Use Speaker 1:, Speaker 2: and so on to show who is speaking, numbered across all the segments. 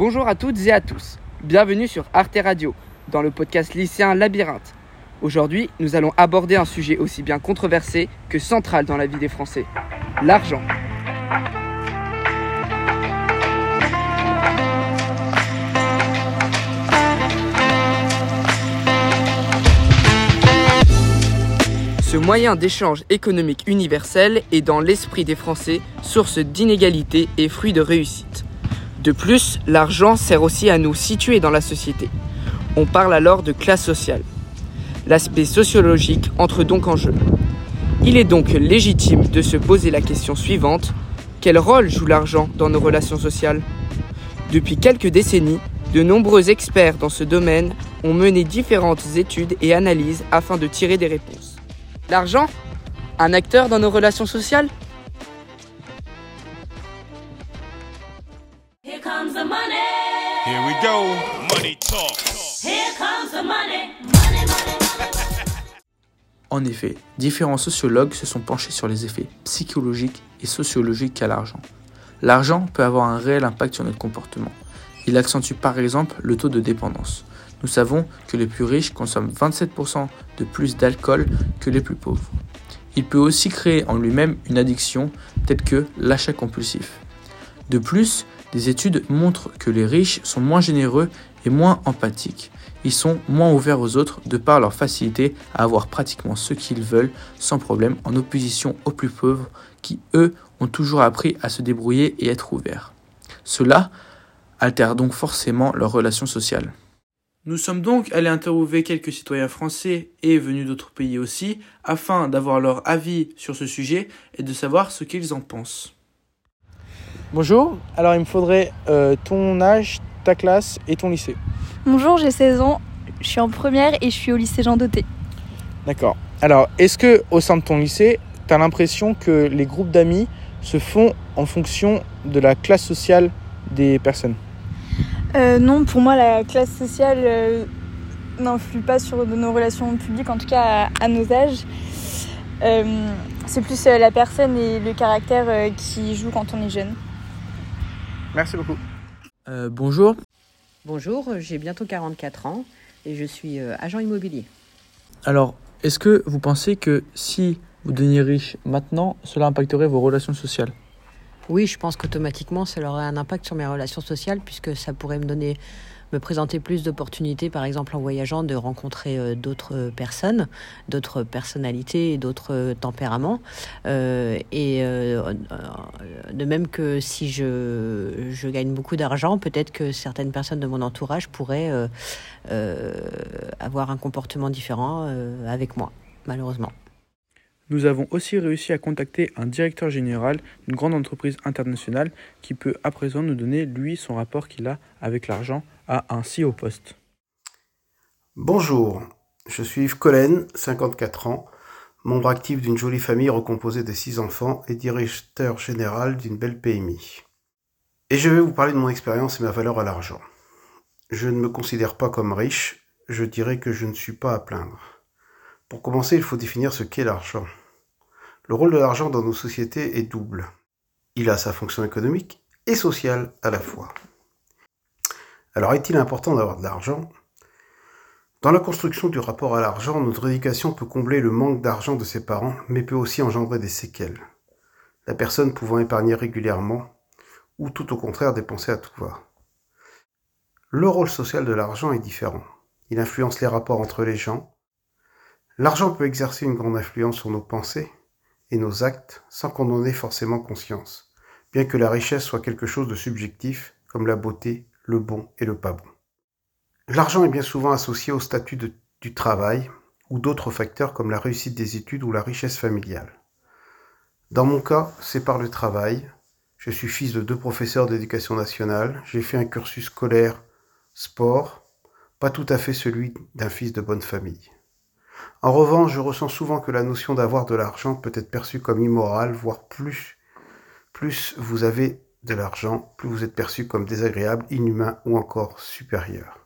Speaker 1: Bonjour à toutes et à tous. Bienvenue sur Arte Radio, dans le podcast lycéen Labyrinthe. Aujourd'hui, nous allons aborder un sujet aussi bien controversé que central dans la vie des Français, l'argent. Ce moyen d'échange économique universel est dans l'esprit des Français source d'inégalité et fruit de réussite. De plus, l'argent sert aussi à nous situer dans la société. On parle alors de classe sociale. L'aspect sociologique entre donc en jeu. Il est donc légitime de se poser la question suivante. Quel rôle joue l'argent dans nos relations sociales? Depuis quelques décennies, de nombreux experts dans ce domaine ont mené différentes études et analyses afin de tirer des réponses. L'argent? Un acteur dans nos relations sociales?
Speaker 2: Go. Money talk. Here comes the money. Money, money, money.
Speaker 3: En effet, différents sociologues se sont penchés sur les effets psychologiques et sociologiques qu'a l'argent. L'argent peut avoir un réel impact sur notre comportement. Il accentue par exemple le taux de dépendance. Nous savons que les plus riches consomment 27% de plus d'alcool que les plus pauvres. Il peut aussi créer en lui-même une addiction telle que l'achat compulsif. De plus, des études montrent que les riches sont moins généreux et moins empathiques. Ils sont moins ouverts aux autres de par leur facilité à avoir pratiquement ce qu'ils veulent sans problème en opposition aux plus pauvres qui, eux, ont toujours appris à se débrouiller et être ouverts. Cela altère donc forcément leurs relations sociales. Nous sommes donc allés interviewer quelques citoyens français et venus d'autres pays aussi, afin d'avoir leur avis sur ce sujet et de savoir ce qu'ils en pensent.
Speaker 4: Bonjour, alors il me faudrait euh, ton âge, ta classe et ton lycée.
Speaker 5: Bonjour, j'ai 16 ans, je suis en première et je suis au lycée Jean Doté.
Speaker 4: D'accord. Alors, est-ce que au sein de ton lycée, tu as l'impression que les groupes d'amis se font en fonction de la classe sociale des personnes?
Speaker 5: Euh, non, pour moi, la classe sociale euh, n'influe pas sur nos relations publiques, en tout cas à, à nos âges. Euh, c'est plus la personne et le caractère qui jouent quand on est jeune.
Speaker 4: Merci beaucoup.
Speaker 3: Euh, bonjour,
Speaker 6: Bonjour, j'ai bientôt 44 ans et je suis euh, agent immobilier.
Speaker 3: alors est-ce que vous pensez que si vous deveniez riche maintenant, cela impacterait vos relations sociales?
Speaker 6: Oui, je pense qu'automatiquement, ça aurait un impact sur mes relations sociales puisque ça pourrait me donner, me présenter plus d'opportunités, par exemple en voyageant, de rencontrer euh, d'autres personnes, d'autres personnalités et d'autres euh, tempéraments. Euh, et euh, euh, de même que si je, gagne beaucoup d'argent, peut-être que certaines personnes de mon entourage pourraient euh, euh, avoir un comportement différent euh, avec moi, malheureusement.
Speaker 4: Nous avons aussi réussi à contacter un directeur général d'une grande entreprise internationale qui peut à présent nous donner, lui, son rapport qu'il a avec l'argent à un si haut poste.
Speaker 7: Bonjour, je suis Yves Collen, 54 ans, membre actif d'une jolie famille recomposée de 6 enfants et directeur général d'une belle PMI. Et je vais vous parler de mon expérience et ma valeur à l'argent. Je ne me considère pas comme riche, je dirais que je ne suis pas à plaindre. Pour commencer, il faut définir ce qu'est l'argent. Le rôle de l'argent dans nos sociétés est double. Il a sa fonction économique et sociale à la fois. Alors est-il important d'avoir de l'argent? Dans la construction du rapport à l'argent, notre éducation peut combler le manque d'argent de ses parents, mais peut aussi engendrer des séquelles. La personne pouvant épargner régulièrement, ou tout au contraire dépenser à tout va. Le rôle social de l'argent est différent. Il influence les rapports entre les gens. L'argent peut exercer une grande influence sur nos pensées et nos actes sans qu'on en ait forcément conscience, bien que la richesse soit quelque chose de subjectif, comme la beauté, le bon et le pas bon. L'argent est bien souvent associé au statut du travail ou d'autres facteurs comme la réussite des études ou la richesse familiale. Dans mon cas, c'est par le travail. Je suis fils de deux professeurs d'éducation nationale. J'ai fait un cursus scolaire sport, pas tout à fait celui d'un fils de bonne famille. En revanche, je ressens souvent que la notion d'avoir de l'argent peut être perçue comme immorale, voire plus, plus vous avez de l'argent, plus vous êtes perçu comme désagréable, inhumain ou encore supérieur.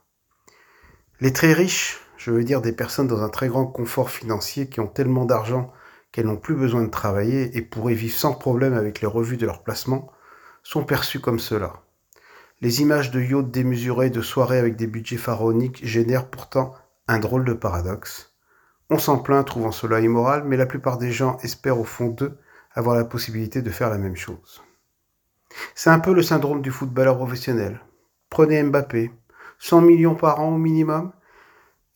Speaker 7: Les très riches, je veux dire des personnes dans un très grand confort financier qui ont tellement d'argent qu'elles n'ont plus besoin de travailler et pourraient vivre sans problème avec les revues de leur placement, sont perçus comme cela. Les images de yachts démesurés, de soirées avec des budgets pharaoniques génèrent pourtant un drôle de paradoxe. On s'en plaint trouvant cela immoral, mais la plupart des gens espèrent au fond d'eux avoir la possibilité de faire la même chose. C'est un peu le syndrome du footballeur professionnel. Prenez Mbappé, 100 millions par an au minimum,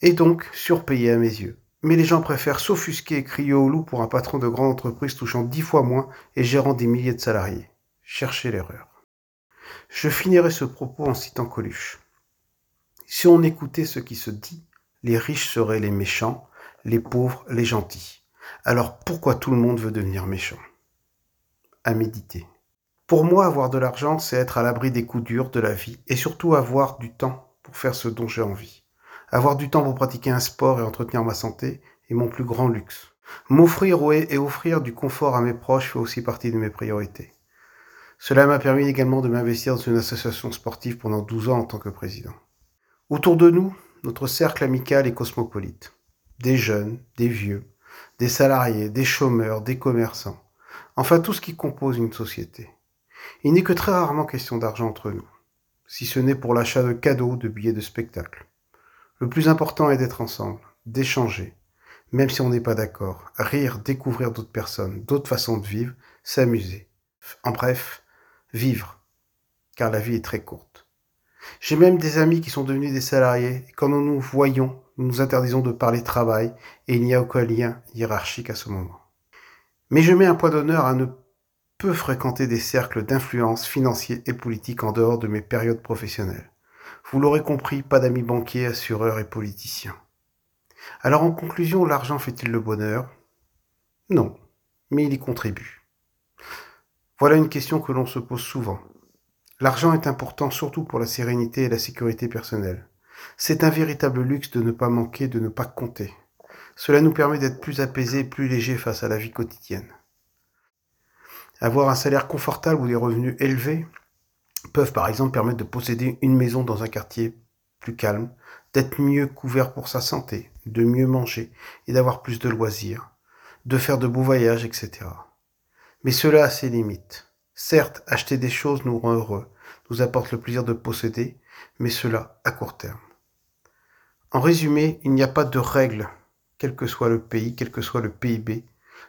Speaker 7: et donc surpayé à mes yeux. Mais les gens préfèrent s'offusquer et crier au loup pour un patron de grande entreprise touchant dix fois moins et gérant des milliers de salariés. Cherchez l'erreur. Je finirai ce propos en citant Coluche. Si on écoutait ce qui se dit, les riches seraient les méchants, les pauvres les gentils. Alors pourquoi tout le monde veut devenir méchant? À méditer. Pour moi, avoir de l'argent, c'est être à l'abri des coups durs de la vie et surtout avoir du temps pour faire ce dont j'ai envie. Avoir du temps pour pratiquer un sport et entretenir ma santé est mon plus grand luxe. M'offrir et offrir du confort à mes proches fait aussi partie de mes priorités. Cela m'a permis également de m'investir dans une association sportive pendant 12 ans en tant que président. Autour de nous, notre cercle amical est cosmopolite. Des jeunes, des vieux, des salariés, des chômeurs, des commerçants. Enfin tout ce qui compose une société. Il n'est que très rarement question d'argent entre nous, si ce n'est pour l'achat de cadeaux, de billets de spectacle. Le plus important est d'être ensemble, d'échanger, même si on n'est pas d'accord, rire, découvrir d'autres personnes, d'autres façons de vivre, s'amuser. En bref, vivre, car la vie est très courte. J'ai même des amis qui sont devenus des salariés, et quand nous nous voyons, nous nous interdisons de parler travail, et il n'y a aucun lien hiérarchique à ce moment. Mais je mets un point d'honneur à ne peu fréquenter des cercles d'influence financiers et politiques en dehors de mes périodes professionnelles. Vous l'aurez compris, pas d'amis banquiers, assureurs et politiciens. Alors en conclusion, l'argent fait-il le bonheur? Non, mais il y contribue. Voilà une question que l'on se pose souvent. L'argent est important surtout pour la sérénité et la sécurité personnelle. C'est un véritable luxe de ne pas manquer, de ne pas compter. Cela nous permet d'être plus apaisés, plus légers face à la vie quotidienne. Avoir un salaire confortable ou des revenus élevés, peuvent par exemple permettre de posséder une maison dans un quartier plus calme, d'être mieux couvert pour sa santé, de mieux manger et d'avoir plus de loisirs, de faire de beaux voyages, etc. Mais cela a ses limites. Certes, acheter des choses nous rend heureux, nous apporte le plaisir de posséder, mais cela à court terme. En résumé, il n'y a pas de règle, quel que soit le pays, quel que soit le PIB.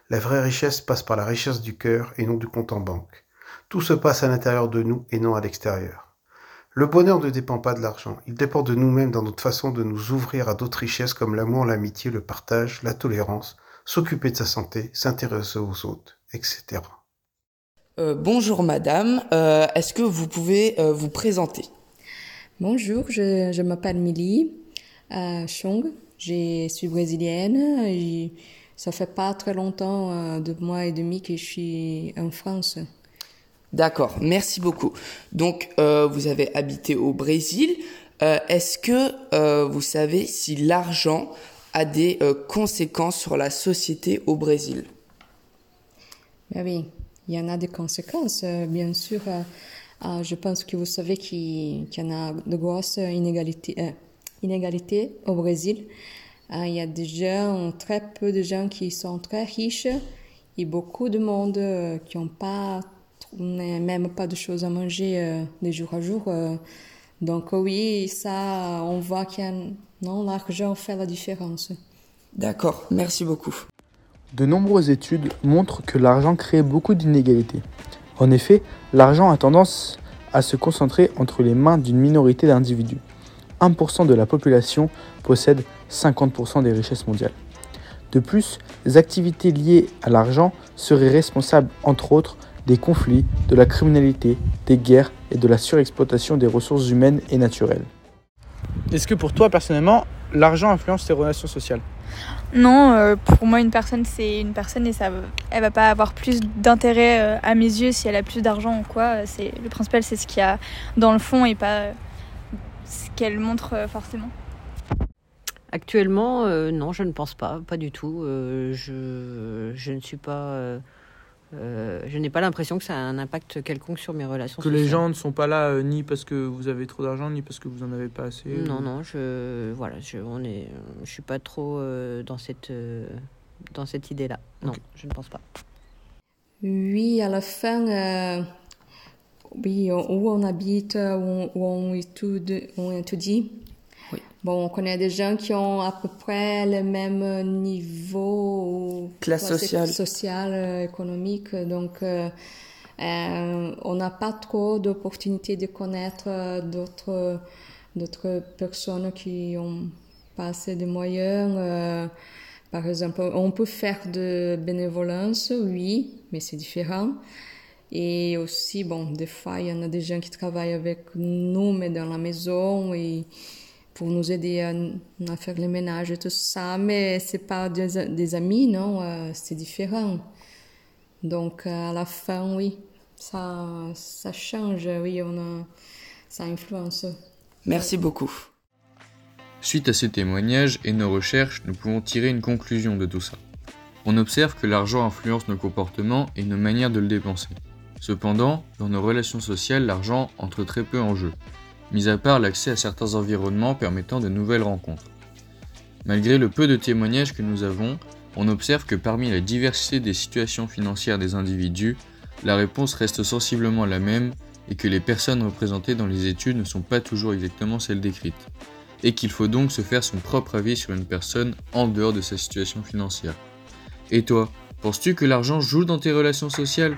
Speaker 7: La vraie richesse passe par la richesse du cœur et non du compte en banque. Tout se passe à l'intérieur de nous et non à l'extérieur. Le bonheur ne dépend pas de l'argent, il dépend de nous-mêmes dans notre façon de nous ouvrir à d'autres richesses comme l'amour, l'amitié, le partage, la tolérance, s'occuper de sa santé, s'intéresser aux autres, etc.
Speaker 1: Euh, bonjour madame, euh, est-ce que vous pouvez euh, vous présenter?
Speaker 8: Bonjour, je, je m'appelle Milly Chong, je suis brésilienne et ça fait pas très longtemps, euh, deux mois et demi que je suis en France.
Speaker 1: D'accord, merci beaucoup. Donc, euh, vous avez habité au Brésil. Euh, Est-ce que euh, vous savez si l'argent a des conséquences sur la société au Brésil?
Speaker 8: Ben oui, il y en a des conséquences, bien sûr. je pense que vous savez qu'il y en a de grosses inégalités, inégalités au Brésil. Euh, il y a des gens, très peu de gens qui sont très riches et beaucoup de monde euh, qui n'ont pas, même pas de choses à manger euh, de jour à jour. euh. donc oui, ça, on voit que non, l'argent fait la différence.
Speaker 1: D'accord, merci beaucoup.
Speaker 4: De nombreuses études montrent que l'argent crée beaucoup d'inégalités. En effet, l'argent a tendance à se concentrer entre les mains d'une minorité d'individus. 1% de la population possède 50% des richesses mondiales. De plus, les activités liées à l'argent seraient responsables, entre autres, des conflits, de la criminalité, des guerres et de la surexploitation des ressources humaines et naturelles. Est-ce que pour toi, personnellement, l'argent influence tes relations sociales?
Speaker 5: Non, euh, pour moi, une personne, c'est une personne et ça, elle va pas avoir plus d'intérêt euh, à mes yeux si elle a plus d'argent ou quoi. C'est le principal, c'est ce qu'il y a dans le fond et pas euh, ce qu'elle montre euh, forcément.
Speaker 6: Actuellement, euh, non, je ne pense pas, pas du tout. Euh, je, je ne suis pas. euh, euh, je n'ai pas l'impression que ça a un impact quelconque sur mes relations
Speaker 4: Que
Speaker 6: sociales.
Speaker 4: les gens ne sont pas là euh, ni parce que vous avez trop d'argent, ni parce que vous en avez pas assez
Speaker 6: Non,
Speaker 4: ou-
Speaker 6: non, je voilà, je on est, je suis pas trop euh, dans cette euh, dans cette idée-là. Non, je ne pense pas.
Speaker 8: Oui, à la fin, euh, Oui, où on habite, où on, étudie, on étudie.
Speaker 1: Oui.
Speaker 8: Bon, on connaît des gens qui ont à peu près le même niveau.
Speaker 1: Classe sociale.
Speaker 8: Sociale, économique. Donc, euh, euh, on n'a pas trop d'opportunités de connaître d'autres, d'autres personnes qui ont pas assez de moyens. Euh, par exemple, on peut faire de bénévolence, oui, mais c'est différent. Et aussi, bon, des fois, il y en a des gens qui travaillent avec nous, mais dans la maison, et pour nous aider à, faire le ménage et tout ça. Mais c'est pas des, des, amis, non, euh, c'est différent. Donc, à la fin, oui, ça, ça change, oui, on a, ça influence.
Speaker 1: Merci beaucoup.
Speaker 3: Suite à ces témoignages et nos recherches, nous pouvons tirer une conclusion de tout ça. On observe que l'argent influence nos comportements et nos manières de le dépenser. Cependant, dans nos relations sociales, l'argent entre très peu en jeu, mis à part l'accès à certains environnements permettant de nouvelles rencontres. Malgré le peu de témoignages que nous avons, on observe que parmi la diversité des situations financières des individus, la réponse reste sensiblement la même et que les personnes représentées dans les études ne sont pas toujours exactement celles décrites, et qu'il faut donc se faire son propre avis sur une personne en dehors de sa situation financière. Et toi, penses-tu que l'argent joue dans tes relations sociales?